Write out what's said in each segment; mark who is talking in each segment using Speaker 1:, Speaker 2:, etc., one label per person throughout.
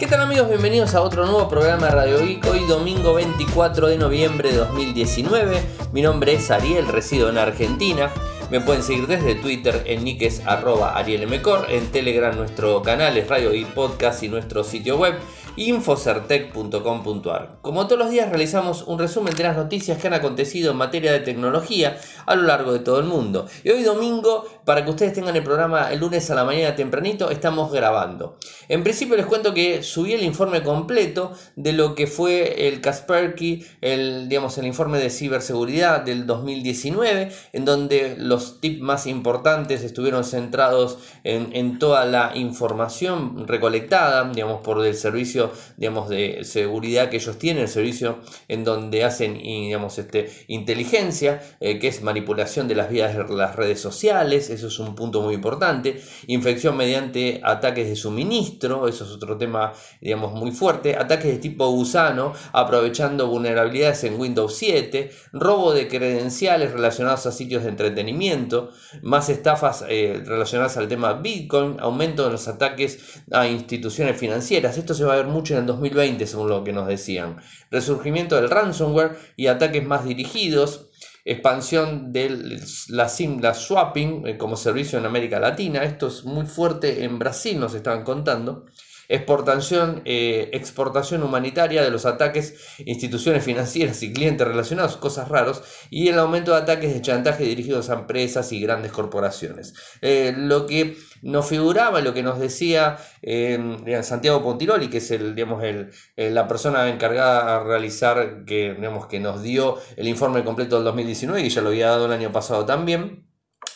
Speaker 1: ¿Qué tal amigos? Bienvenidos a otro nuevo programa de Radio Geek. Hoy domingo 24 de noviembre de 2019. Mi nombre es Ariel, resido en Argentina. Me pueden seguir desde Twitter en niques arroba arielmcor, en Telegram nuestro canal es Radio Geek Podcast y nuestro sitio web infocertec.com.ar. Como todos los días realizamos un resumen de las noticias que han acontecido en materia de tecnología a lo largo de todo el mundo. Y hoy domingo, para que ustedes tengan el programa el lunes a la mañana tempranito, estamos grabando. En principio les cuento que subí el informe completo de lo que fue el Kaspersky, el, digamos, el informe de ciberseguridad del 2019, en donde los tips más importantes estuvieron centrados en, en toda la información recolectada, digamos, por el servicio digamos, de seguridad que ellos tienen, el servicio en donde hacen digamos, este, inteligencia, eh, que es manipulación de las vías de las redes sociales, eso es un punto muy importante, infección mediante ataques de suministro, eso es otro tema digamos, muy fuerte, ataques de tipo gusano, aprovechando vulnerabilidades en Windows 7, robo de credenciales relacionados a sitios de entretenimiento, más estafas eh, relacionadas al tema Bitcoin, aumento de los ataques a instituciones financieras, esto se va a ver mucho en el 2020, según lo que nos decían. Resurgimiento del ransomware y ataques más dirigidos. Expansión de la SIM, la swapping eh, como servicio en América Latina. Esto es muy fuerte en Brasil, nos estaban contando exportación, eh, exportación humanitaria de los ataques, instituciones financieras y clientes relacionados, cosas raros, y el aumento de ataques de chantaje dirigidos a empresas y grandes corporaciones. Eh, lo que nos figuraba, lo que nos decía eh, Santiago Pontiroli, que es el, digamos, el, la persona encargada a realizar, que, digamos, que nos dio el informe completo del 2019, y ya lo había dado el año pasado también,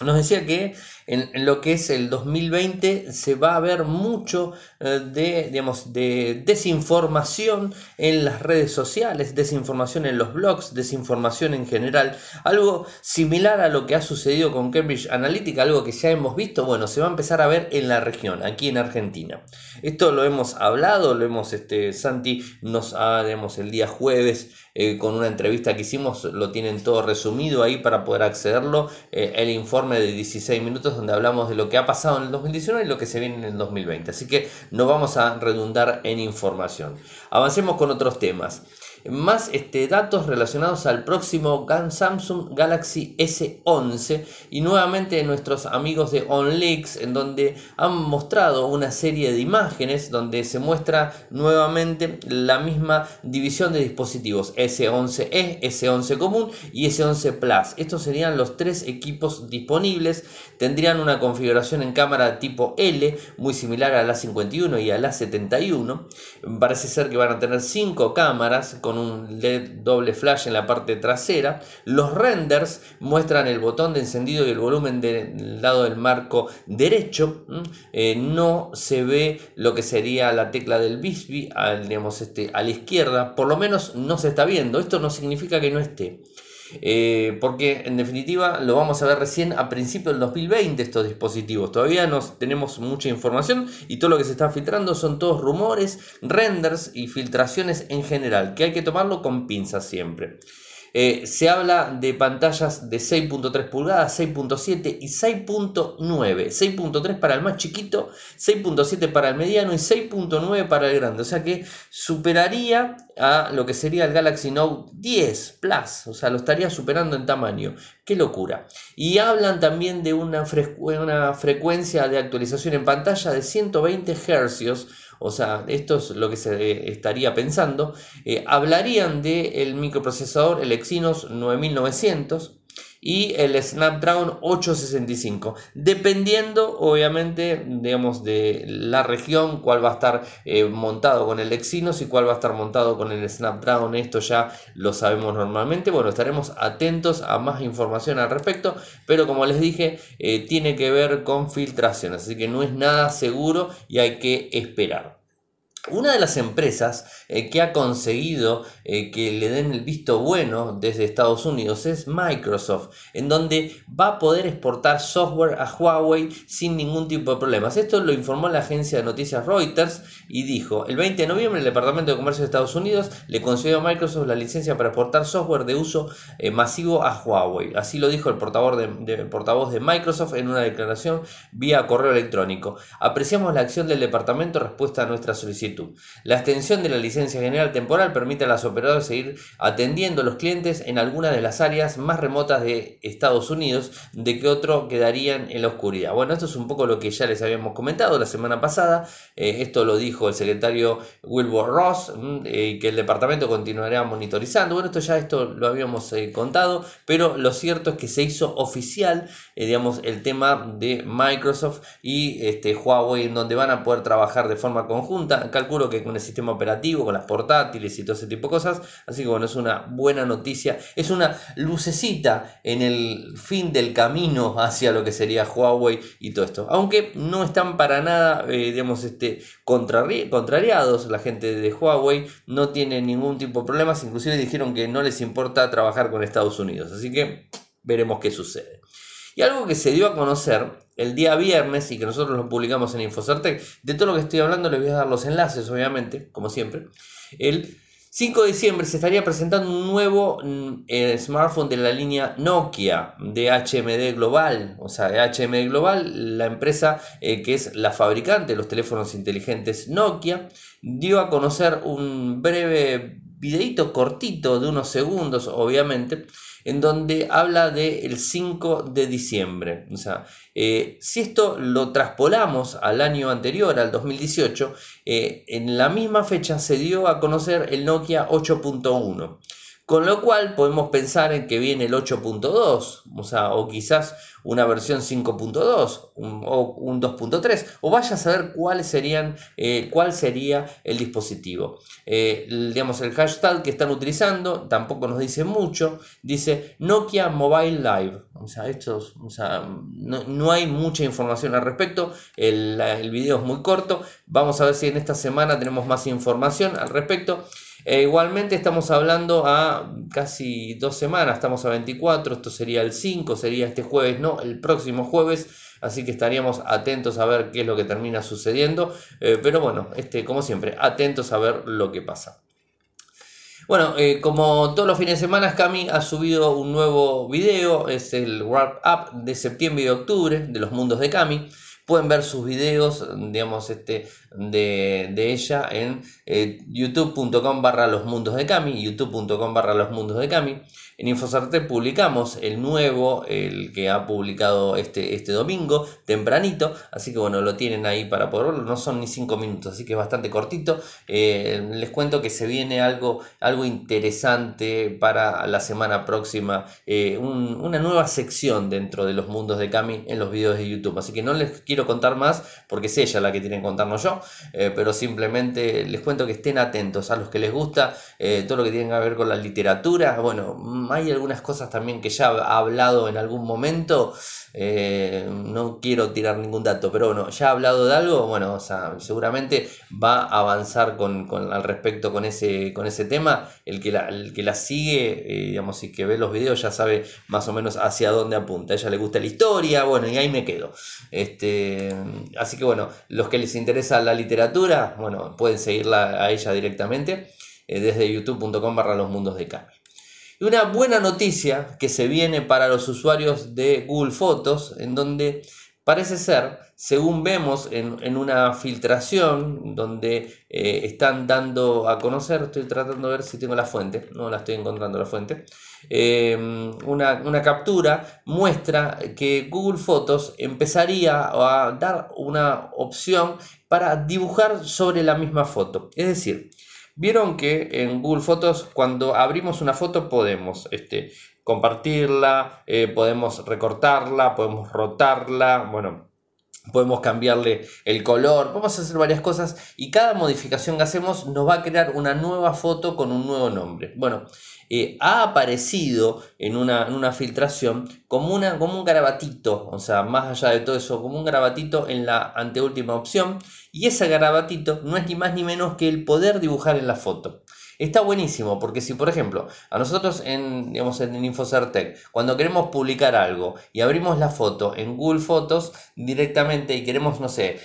Speaker 1: nos decía que en, lo que es el 2020 se va a ver mucho eh, de, digamos, de desinformación en las redes sociales, desinformación en los blogs, desinformación en general. Algo similar a lo que ha sucedido con Cambridge Analytica, algo que ya hemos visto, bueno, se va a empezar a ver en la región, aquí en Argentina. Esto lo hemos hablado, lo hemos, este, Santi nos ha, digamos, el día jueves eh, con una entrevista que hicimos, lo tienen todo resumido ahí para poder accederlo, eh, el informe de 16 minutos donde hablamos de lo que ha pasado en el 2019 y lo que se viene en el 2020. Así que no vamos a redundar en información. Avancemos con otros temas más este, datos relacionados al próximo Samsung Galaxy S11 y nuevamente nuestros amigos de OnLeaks en donde han mostrado una serie de imágenes donde se muestra nuevamente la misma división de dispositivos S11e, S11 común y S11 Plus. Estos serían los tres equipos disponibles. Tendrían una configuración en cámara tipo L muy similar a la 51 y a la 71. Parece ser que van a tener cinco cámaras con un LED doble flash en la parte trasera. Los renders muestran el botón de encendido y el volumen del lado del marco derecho. Eh, no se ve lo que sería la tecla del Bisbee digamos, este, a la izquierda. Por lo menos no se está viendo. Esto no significa que no esté. Eh, porque en definitiva lo vamos a ver recién a principios del 2020 estos dispositivos. Todavía no tenemos mucha información y todo lo que se está filtrando son todos rumores, renders y filtraciones en general, que hay que tomarlo con pinzas siempre. Eh, se habla de pantallas de 6.3 pulgadas, 6.7 y 6.9. 6.3 para el más chiquito, 6.7 para el mediano y 6.9 para el grande. O sea que superaría a lo que sería el Galaxy Note 10 Plus. O sea, lo estaría superando en tamaño. Qué locura. Y hablan también de una, una frecuencia de actualización en pantalla de 120 Hz o sea, esto es lo que se eh, estaría pensando, eh, hablarían del microprocesador, el Exynos 9900 y el Snapdragon 865, dependiendo obviamente, digamos, de la región, cuál va a estar eh, montado con el Exynos y cuál va a estar montado con el Snapdragon, esto ya lo sabemos normalmente, bueno, estaremos atentos a más información al respecto, pero como les dije, tiene que ver con filtración, así que no es nada seguro y hay que esperar. Una de las empresas eh, que ha conseguido eh, que le den el visto bueno desde Estados Unidos es Microsoft, en donde va a poder exportar software a Huawei sin ningún tipo de problemas. Esto lo informó la agencia de noticias Reuters y dijo, el 20 de noviembre el Departamento de Comercio de Estados Unidos le concedió a Microsoft la licencia para exportar software de uso eh, masivo a Huawei. Así lo dijo el portavoz de, portavoz de Microsoft en una declaración vía correo electrónico. Apreciamos la acción del departamento respuesta a nuestra solicitud La extensión de la licencia general temporal permite a las operadoras seguir atendiendo a los clientes en algunas de las áreas más remotas de Estados Unidos de que otro quedarían en la oscuridad. Bueno, esto es un poco lo que ya les habíamos comentado la semana pasada. Eh, esto lo dijo el secretario Wilbur Ross, mm, eh, que el departamento continuará monitorizando. Bueno, esto ya esto lo habíamos eh, contado, pero lo cierto es que se hizo oficial, digamos, el tema de Microsoft y este, Huawei, en donde van a poder trabajar de forma conjunta. Calculo que con el sistema operativo, con las portátiles y todo ese tipo de cosas. Así que bueno, es una buena noticia. Es una lucecita en el fin del camino hacia lo que sería Huawei y todo esto. Aunque no están para nada, eh, digamos, este, contrariados. La gente de Huawei no tiene ningún tipo de problemas. Inclusive dijeron que no les importa trabajar con Estados Unidos. Así que veremos qué sucede. Y algo que se dio a conocer el día viernes y que nosotros lo publicamos en Infocertec, de todo lo que estoy hablando les voy a dar los enlaces, obviamente, como siempre. El 5 de diciembre se estaría presentando un nuevo mm, eh, smartphone de la línea Nokia de HMD Global. O sea, HMD Global, la empresa eh, que es la fabricante de los teléfonos inteligentes Nokia, dio a conocer un breve videito cortito de unos segundos, obviamente, en donde habla del 5 de diciembre. O sea, eh, si esto lo traspolamos al año anterior, al 2018, eh, en la misma fecha se dio a conocer el Nokia 8.1. Con lo cual podemos pensar en que viene el 8.2, o sea, o quizás una versión 5.2 o un 2.3, o vaya a saber cuáles serían, eh, cuál sería el dispositivo. Eh, digamos, el hashtag que están utilizando tampoco nos dice mucho, dice Nokia Mobile Live. O sea, o sea no, hay mucha información al respecto, el video es muy corto, vamos a ver si en esta semana tenemos más información al respecto. E igualmente estamos hablando a casi dos semanas, estamos a 24, esto sería el 5, sería este jueves, no, el próximo jueves, así que estaríamos atentos a ver qué es lo que termina sucediendo, eh, pero bueno, este, como siempre, atentos a ver lo que pasa. Bueno, eh, como todos los fines de semana, Cami ha subido un nuevo video, es el Wrap Up de septiembre y de octubre de los mundos de Cami. Pueden ver sus videos, digamos, este, de, ella en eh, youtube.com barra los mundos de Cami, youtube.com barra los mundos de Cami. En Infosarte publicamos el nuevo, el que ha publicado este, este domingo, tempranito, así que bueno, lo tienen ahí para poder verlo, no son ni 5 minutos, así que es bastante cortito. Eh, les cuento que se viene algo, algo interesante para la semana próxima, eh, una nueva sección dentro de los mundos de Cami en los videos de YouTube, así que no les quiero contar más porque es ella la que tiene que contarnos yo, eh, pero simplemente les cuento que estén atentos a los que les gusta todo lo que tiene que ver con la literatura, bueno, hay algunas cosas también que ya ha hablado en algún momento. Eh, no quiero tirar ningún dato, pero bueno, ya ha hablado de algo. Bueno, o sea, seguramente va a avanzar con, al respecto con ese, con ese tema. El que la, el que la sigue, eh, digamos, y que ve los videos ya sabe más o menos hacia dónde apunta. A ella le gusta la historia, bueno, y ahí me quedo. Este, así que bueno, los que les interesa la literatura, bueno, pueden seguirla a ella directamente eh, desde youtube.com barra los mundos de Cami. Y una buena noticia que se viene para los usuarios de Google Fotos, en donde parece ser, según vemos en, una filtración donde eh, están dando a conocer, estoy tratando de ver si tengo la fuente, no la estoy encontrando la fuente, eh, una, una, captura muestra que Google Fotos empezaría a dar una opción para dibujar sobre la misma foto. Es decir, Vieron que en Google Fotos cuando abrimos una foto podemos este, compartirla, eh, podemos recortarla, podemos rotarla, bueno, podemos cambiarle el color, podemos hacer varias cosas y cada modificación que hacemos nos va a crear una nueva foto con un nuevo nombre. Bueno, eh, ha aparecido en una, filtración como, una, como un garabatito, o sea, más allá de todo eso, como un garabatito en la anteúltima opción, y ese garabatito no es ni más ni menos que el poder dibujar en la foto. Está buenísimo porque si, por ejemplo, a nosotros en, digamos, en Infocertec, cuando queremos publicar algo y abrimos la foto en Google Fotos directamente y queremos, no sé,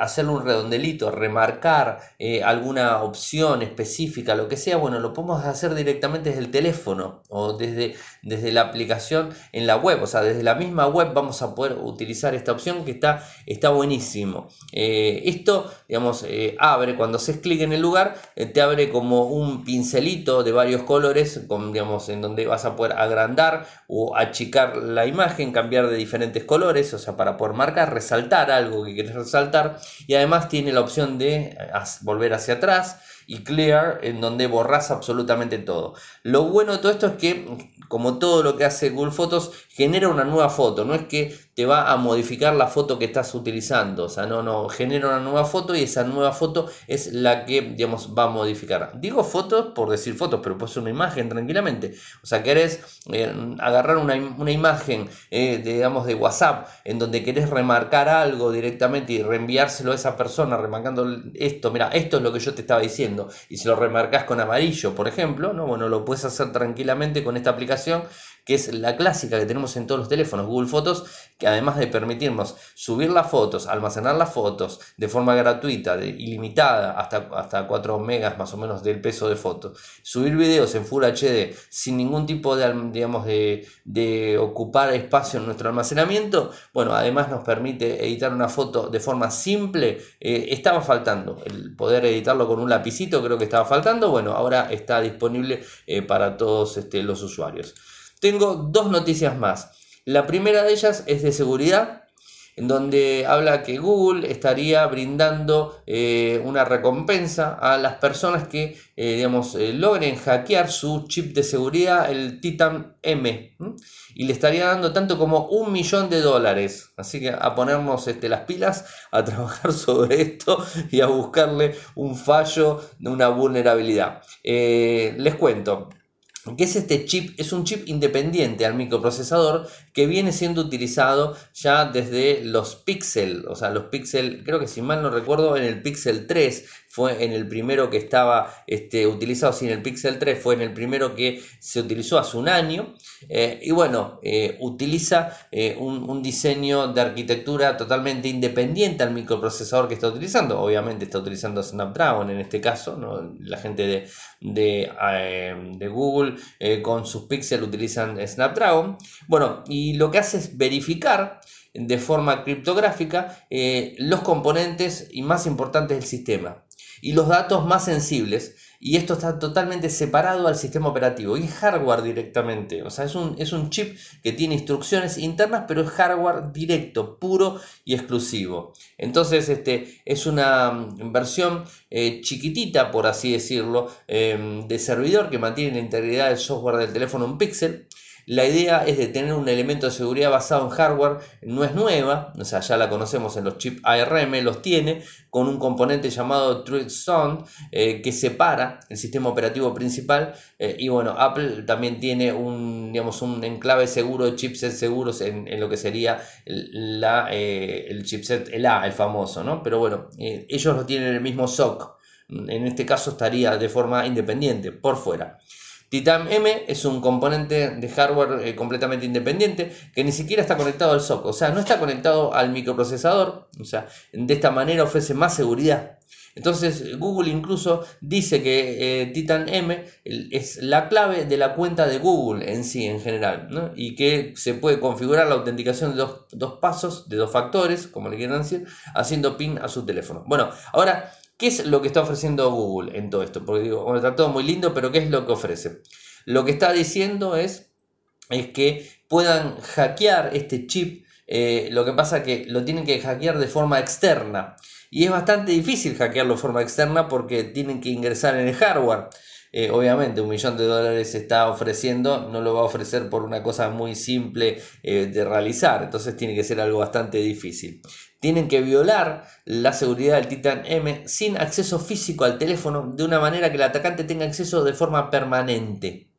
Speaker 1: hacerle un redondelito, remarcar eh, alguna opción específica, lo que sea, bueno, lo podemos hacer directamente desde el teléfono o desde, desde la aplicación en la web, o sea, desde la misma web vamos a poder utilizar esta opción que está, está buenísimo. Eh, esto, digamos, eh, abre, cuando haces clic en el lugar, eh, te abre como un pincelito de varios colores, con, digamos, en donde vas a poder agrandar o achicar la imagen, cambiar de diferentes colores, o sea, para poder marcar, resaltar algo que quieres resaltar, y además tiene la opción de volver hacia atrás y clear en donde borras absolutamente todo. Lo bueno de todo esto es que como todo lo que hace Google Fotos, genera una nueva foto. No es que te va a modificar la foto que estás utilizando. O sea, no, no, genera una nueva foto y esa nueva foto es la que, digamos, va a modificar. Digo fotos por decir fotos, pero puede ser una imagen tranquilamente. O sea, querés eh, agarrar una, imagen, eh, digamos, de WhatsApp, en donde querés remarcar algo directamente y reenviárselo a esa persona, remarcando esto. Mira, esto es lo que yo te estaba diciendo. Y si lo remarcas con amarillo, por ejemplo, ¿no? Bueno, lo puedes hacer tranquilamente con esta aplicación que es la clásica que tenemos en todos los teléfonos, Google Fotos, que además de permitirnos subir las fotos, almacenar las fotos de forma gratuita, de, ilimitada, hasta, hasta 4 megas más o menos del peso de foto, subir videos en Full HD sin ningún tipo de, digamos, de, ocupar espacio en nuestro almacenamiento, bueno, además nos permite editar una foto de forma simple, eh, estaba faltando, el poder editarlo con un lapicito creo que estaba faltando, bueno, ahora está disponible eh, para todos este, los usuarios. Tengo dos noticias más. La primera de ellas es de seguridad, en donde habla que Google estaría brindando eh, una recompensa a las personas que eh, digamos, eh, logren hackear su chip de seguridad, el Titan M, y le estaría dando tanto como un millón de dólares. Así que a ponernos este, las pilas, a trabajar sobre esto y a buscarle un fallo una vulnerabilidad. les cuento, ¿Qué es este chip? Es un chip independiente al microprocesador que viene siendo utilizado ya desde los Pixel, o sea, los Pixel, creo que si mal no recuerdo, en el Pixel 3 fue en el primero que estaba este, utilizado, sin el Pixel 3 fue en el primero que se utilizó hace un año. Eh, y bueno, eh, utiliza eh, un, diseño de arquitectura totalmente independiente al microprocesador que está utilizando. Obviamente está utilizando Snapdragon en este caso, la gente de, de, Google con sus Pixel utilizan Snapdragon. Bueno, y lo que hace es verificar de forma criptográfica los componentes y más importantes del sistema y los datos más sensibles. Y esto está totalmente separado al sistema operativo y es hardware directamente. O sea, es un, es un chip que tiene instrucciones internas, pero es hardware directo, puro y exclusivo. Entonces, este, es una mm, versión eh, chiquitita, por así decirlo, em, de servidor que mantiene la integridad del software del teléfono en pixel la idea es de tener un elemento de seguridad basado en hardware, no es nueva, o sea, ya la conocemos en los chips ARM, los tiene, con un componente llamado Truth Zone eh, que separa el sistema operativo principal. Eh, y bueno, Apple también tiene un, digamos, un enclave seguro de chipsets seguros en, lo que sería la, eh, el chipset, el A, el famoso, ¿no? Pero bueno, ellos lo tienen en el mismo SOC. En este caso estaría de forma independiente, por fuera. Titan M es un componente de hardware eh, completamente independiente que ni siquiera está conectado al SOC, o sea, no está conectado al microprocesador, o sea, de esta manera ofrece más seguridad. Entonces Google incluso dice que eh, Titan M es la clave de la cuenta de Google en sí, en general, ¿no? y que se puede configurar la autenticación de dos, dos pasos, de dos factores, como le quieran decir, haciendo pin a su teléfono. Bueno, ahora ¿Qué es lo que está ofreciendo Google en todo esto? Porque digo, está todo muy lindo, pero ¿qué es lo que ofrece? Lo que está diciendo es, es que puedan hackear este chip. Eh, lo que pasa es que lo tienen que hackear de forma externa. Y es bastante difícil hackearlo de forma externa porque tienen que ingresar en el hardware. Eh, obviamente un millón de dólares se está ofreciendo, no lo va a ofrecer por una cosa muy simple eh, de realizar, entonces tiene que ser algo bastante difícil tienen que violar la seguridad del Titan M sin acceso físico al teléfono de una manera que el atacante tenga acceso de forma permanente.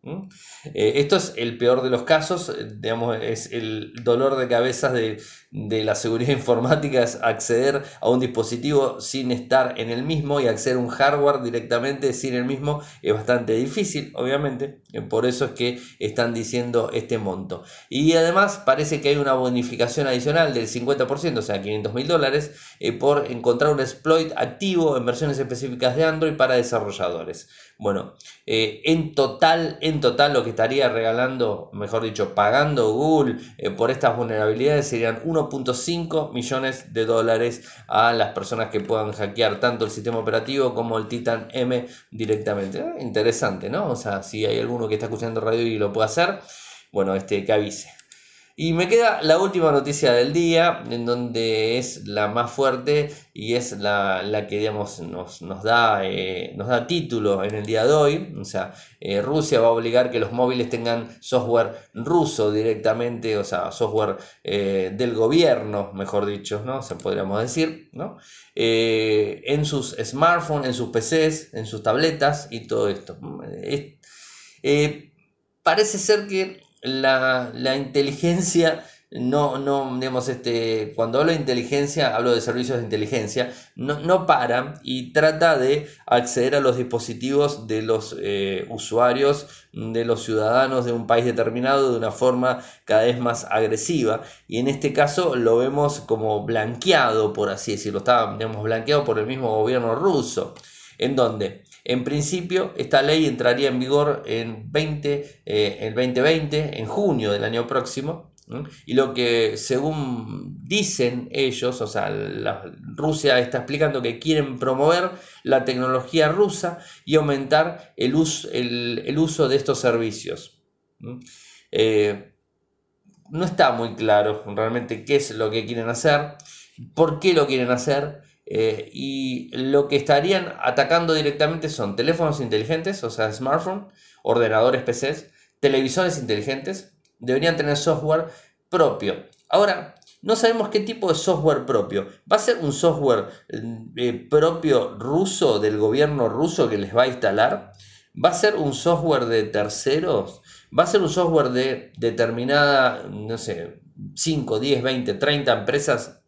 Speaker 1: Eh, esto es el peor de los casos, digamos, es el dolor de cabeza de, de la seguridad informática es acceder a un dispositivo sin estar en el mismo y acceder a un hardware directamente sin el mismo es bastante difícil, obviamente. Eh, por eso es que están diciendo este monto. Y además parece que hay una bonificación adicional del 50%, o sea, 500 mil dólares, eh, por encontrar un exploit activo en versiones específicas de Android para desarrolladores. Bueno, eh, en total, en total lo que estaría regalando, mejor dicho, pagando Google por estas vulnerabilidades serían 1.5 millones de dólares a las personas que puedan hackear tanto el sistema operativo como el Titan M directamente. Ah, interesante, ¿no? O sea, si hay alguno que está escuchando radio y lo puede hacer, bueno, este que avise. Y me queda la última noticia del día, en donde es la más fuerte y es la, que digamos, nos, nos, da, eh, nos da título en el día de hoy. O sea, eh, Rusia va a obligar que los móviles tengan software ruso directamente, o sea, software eh, del gobierno, mejor dicho, ¿no? Se podríamos decir, ¿no? en sus smartphones, en sus PCs, en sus tabletas y todo esto. parece ser que la, la inteligencia no, no, digamos, este, cuando hablo de inteligencia, hablo de servicios de inteligencia, no, no para y trata de acceder a los dispositivos de los eh, usuarios, de los ciudadanos de un país determinado de una forma cada vez más agresiva. Y en este caso lo vemos como blanqueado, por así decirlo, está blanqueado por el mismo gobierno ruso, en donde en principio, esta ley entraría en vigor en 20, eh, el 2020, en junio del año próximo. Y lo que, según dicen ellos, o sea, Rusia está explicando que quieren promover la tecnología rusa y aumentar el, uso, el, uso de estos servicios. Eh, no está muy claro realmente qué es lo que quieren hacer, por qué lo quieren hacer. Eh, y lo que estarían atacando directamente son teléfonos inteligentes, o sea, smartphones, ordenadores PCs, televisores inteligentes, deberían tener software propio. Ahora, no sabemos qué tipo de software propio. ¿Va a ser un software eh, propio ruso del gobierno ruso que les va a instalar? ¿Va a ser un software de terceros? ¿Va a ser un software de determinada, no sé, 5, 10, 20, 30 empresas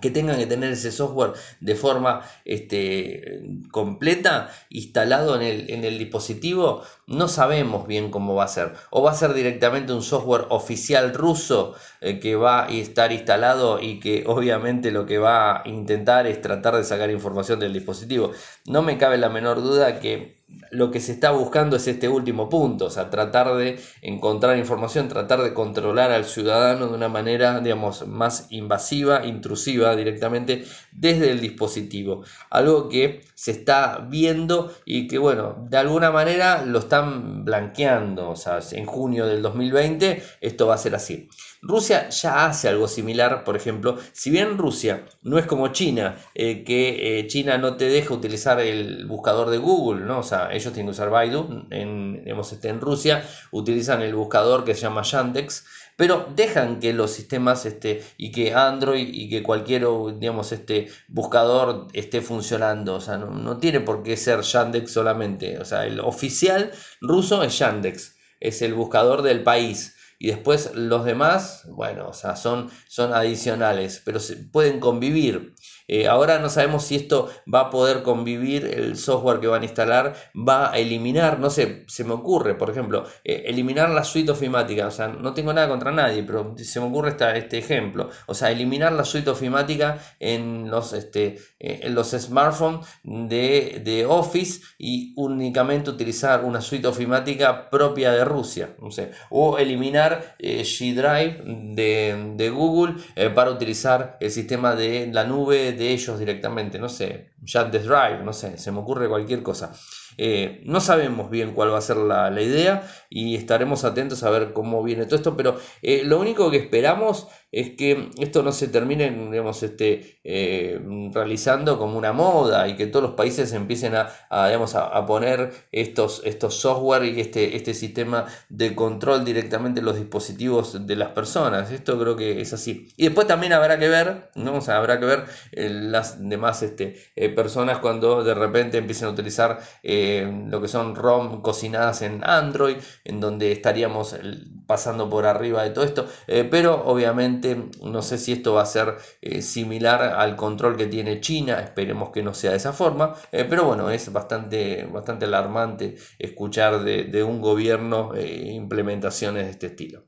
Speaker 1: que tengan que tener ese software de forma este, completa instalado en el, en el, dispositivo, no sabemos bien cómo va a ser. O va a ser directamente un software oficial ruso eh, que va a estar instalado y que obviamente lo que va a intentar es tratar de sacar información del dispositivo. No me cabe la menor duda que lo que se está buscando es este último punto, o sea, tratar de encontrar información, tratar de controlar al ciudadano de una manera, digamos, más invasiva, intrusiva directamente desde el dispositivo. Algo que se está viendo y que, bueno, de alguna manera lo están blanqueando, o sea, en junio del 2020 esto va a ser así. Rusia ya hace algo similar, por ejemplo, si bien Rusia no es como China, eh, que eh, China no te deja utilizar el buscador de Google, ¿no? O sea, ellos tienen que usar Baidu, en, este, en Rusia utilizan el buscador que se llama Yandex, pero dejan que los sistemas este, y que Android y que cualquier digamos, este, buscador esté funcionando. O sea, no, no tiene por qué ser Yandex solamente. O sea, el oficial ruso es Yandex, es el buscador del país. Y después los demás, bueno, o sea, son, son adicionales, pero se pueden convivir. Eh, ahora no sabemos si esto va a poder convivir, el software que van a instalar va a eliminar, no sé, se me ocurre, por ejemplo, eh, eliminar la suite ofimática, o sea, no tengo nada contra nadie, pero se me ocurre esta, este ejemplo, o sea, eliminar la suite ofimática en los, este, eh, los smartphones de, de, Office y únicamente utilizar una suite ofimática propia de Rusia, no sé, o eliminar G Drive de, de Google para utilizar el sistema de la nube de ellos directamente, no sé, Drive, no sé, se me ocurre cualquier cosa. Eh, no sabemos bien cuál va a ser la, idea y estaremos atentos a ver cómo viene todo esto, pero eh, lo único que esperamos es que esto no se termine digamos, este, eh, realizando como una moda y que todos los países empiecen a, a, poner estos, estos software y este, este sistema de control directamente en los dispositivos de las personas. Esto creo que es así. Y después también habrá que ver, ¿no? habrá que ver las demás este, personas cuando de repente empiecen a utilizar lo que son ROM cocinadas en Android, en donde estaríamos pasando por arriba de todo esto, eh, pero obviamente no sé si esto va a ser eh, similar al control que tiene China, esperemos que no sea de esa forma, eh, pero bueno, es bastante, bastante alarmante escuchar de, un gobierno implementaciones de este estilo.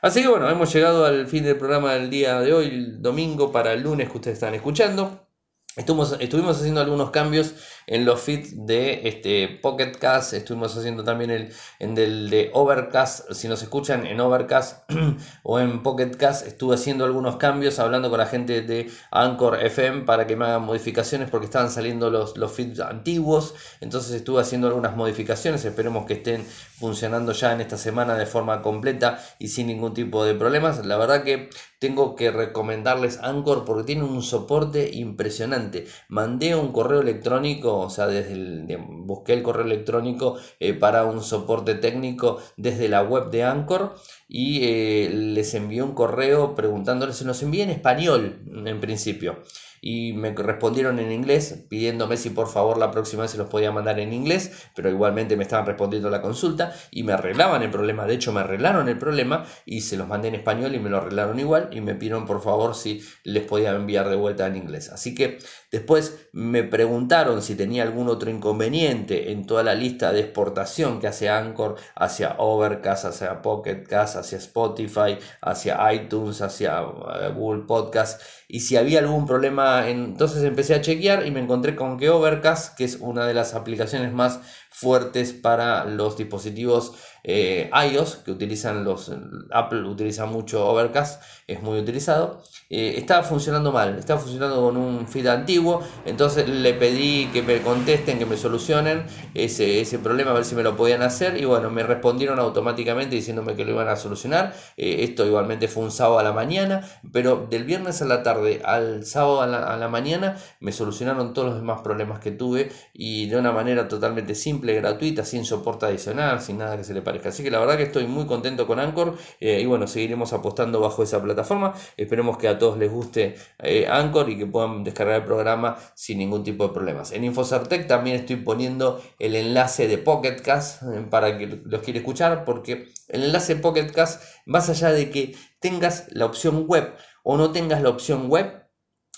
Speaker 1: Así que bueno, hemos llegado al fin del programa del día de hoy, domingo para el lunes que ustedes están escuchando. Estuvimos, estuvimos haciendo algunos cambios en los feeds de este Pocket Cast, estuvimos haciendo también el en el de Overcast, si nos escuchan en Overcast o en Pocket Cast, estuve haciendo algunos cambios hablando con la gente de Anchor FM para que me hagan modificaciones porque estaban saliendo los, los feeds antiguos, entonces estuve haciendo algunas modificaciones, esperemos que estén funcionando ya en esta semana de forma completa y sin ningún tipo de problemas. La verdad que tengo que recomendarles Anchor porque tiene un soporte impresionante. Mandé un correo electrónico, o sea, desde el, busqué el correo electrónico eh, para un soporte técnico desde la web de Anchor y eh, les envié un correo preguntándoles, se los envié en español en principio y me respondieron en inglés pidiéndome si por favor la próxima vez se los podía mandar en inglés, pero igualmente me estaban respondiendo la consulta y me arreglaban el problema, de hecho me arreglaron el problema y se los mandé en español y me lo arreglaron igual y me pidieron por favor si les podía enviar de vuelta en inglés. Así que después me preguntaron si tenía algún otro inconveniente en toda la lista de exportación que hace Anchor hacia Overcast, hacia Pocket Cast, hacia Spotify, hacia iTunes, hacia eh, Google Podcast y si había algún problema, entonces empecé a chequear y me encontré con que Overcast, que es una de las aplicaciones más fuertes para los dispositivos eh, iOS, que utilizan los, Apple utiliza mucho Overcast, es muy utilizado, eh, estaba funcionando mal, estaba funcionando con un feed antiguo, entonces le pedí que me contesten, que me solucionen ese, ese problema, a ver si me lo podían hacer, y bueno, me respondieron automáticamente diciéndome que lo iban a solucionar, eh, esto igualmente fue un sábado a la mañana, pero del viernes a la tarde al sábado a la, a la mañana me solucionaron todos los demás problemas que tuve y de una manera totalmente simple, gratuita, sin soporte adicional, sin nada que se le Así que la verdad que estoy muy contento con Anchor eh, y bueno, seguiremos apostando bajo esa plataforma. Esperemos que a todos les guste eh, Anchor y que puedan descargar el programa sin ningún tipo de problemas. En Infocertec también estoy poniendo el enlace de Pocket Cast eh, para que los quiera escuchar porque el enlace de Pocket Cast, más allá de que tengas la opción web o no tengas la opción web,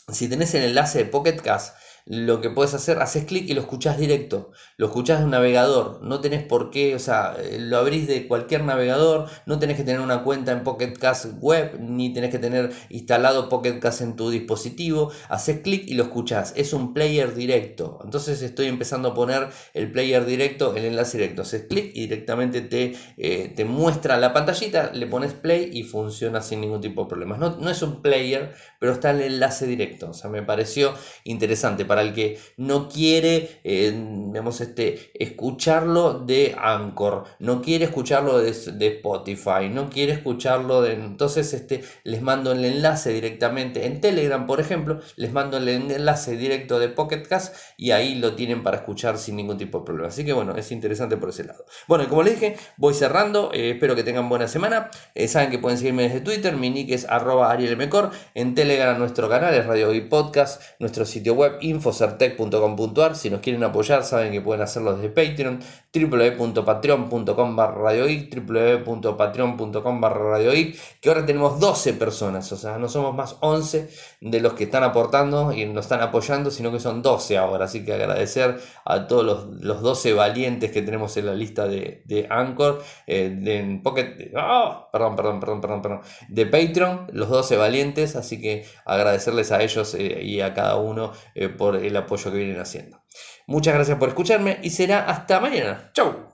Speaker 1: si tenés el enlace de Pocket Cast, lo que puedes hacer, haces clic y lo escuchás directo, lo escuchás de un navegador, no tenés por qué, o sea, eh, lo abrís de cualquier navegador, no tenés que tener una cuenta en Pocket Cast web, ni tenés que tener instalado Pocket Cast en tu dispositivo, haces clic y lo escuchás, es un player directo, entonces estoy empezando a poner el player directo, el enlace directo, haces clic y directamente te, eh, te muestra la pantallita, le pones play y funciona sin ningún tipo de problemas, no, no es un player, pero está el enlace directo, o sea, me pareció interesante para el que no quiere, eh, este, escucharlo de Anchor, no quiere escucharlo de, Spotify, no quiere escucharlo de... Entonces, este, les mando el enlace directamente en Telegram, por ejemplo, les mando el enlace directo de Pocket Cast y ahí lo tienen para escuchar sin ningún tipo de problema. Así que bueno, es interesante por ese lado. Bueno, como les dije, voy cerrando, eh, espero que tengan buena semana. Eh, saben que pueden seguirme desde Twitter, mi nick es arroba arielmecor, en Telegram nuestro canal es Radio y Podcast, nuestro sitio web info infocertec.com.ar. Si nos quieren apoyar, saben que pueden hacerlo desde Patreon, www.patreon.com barra www.patreon.com barra que ahora tenemos 12 personas, o sea, no somos más 11 de los que están aportando y nos están apoyando, sino que son 12 ahora, así que agradecer a todos los, los 12 valientes que tenemos en la lista de, de Anchor, eh, de oh, perdón, perdón, perdón, perdón, perdón, de Patreon, los 12 valientes, así que agradecerles a ellos eh, y a cada uno eh, el apoyo que vienen haciendo. Muchas gracias por escucharme y será hasta mañana. Chau.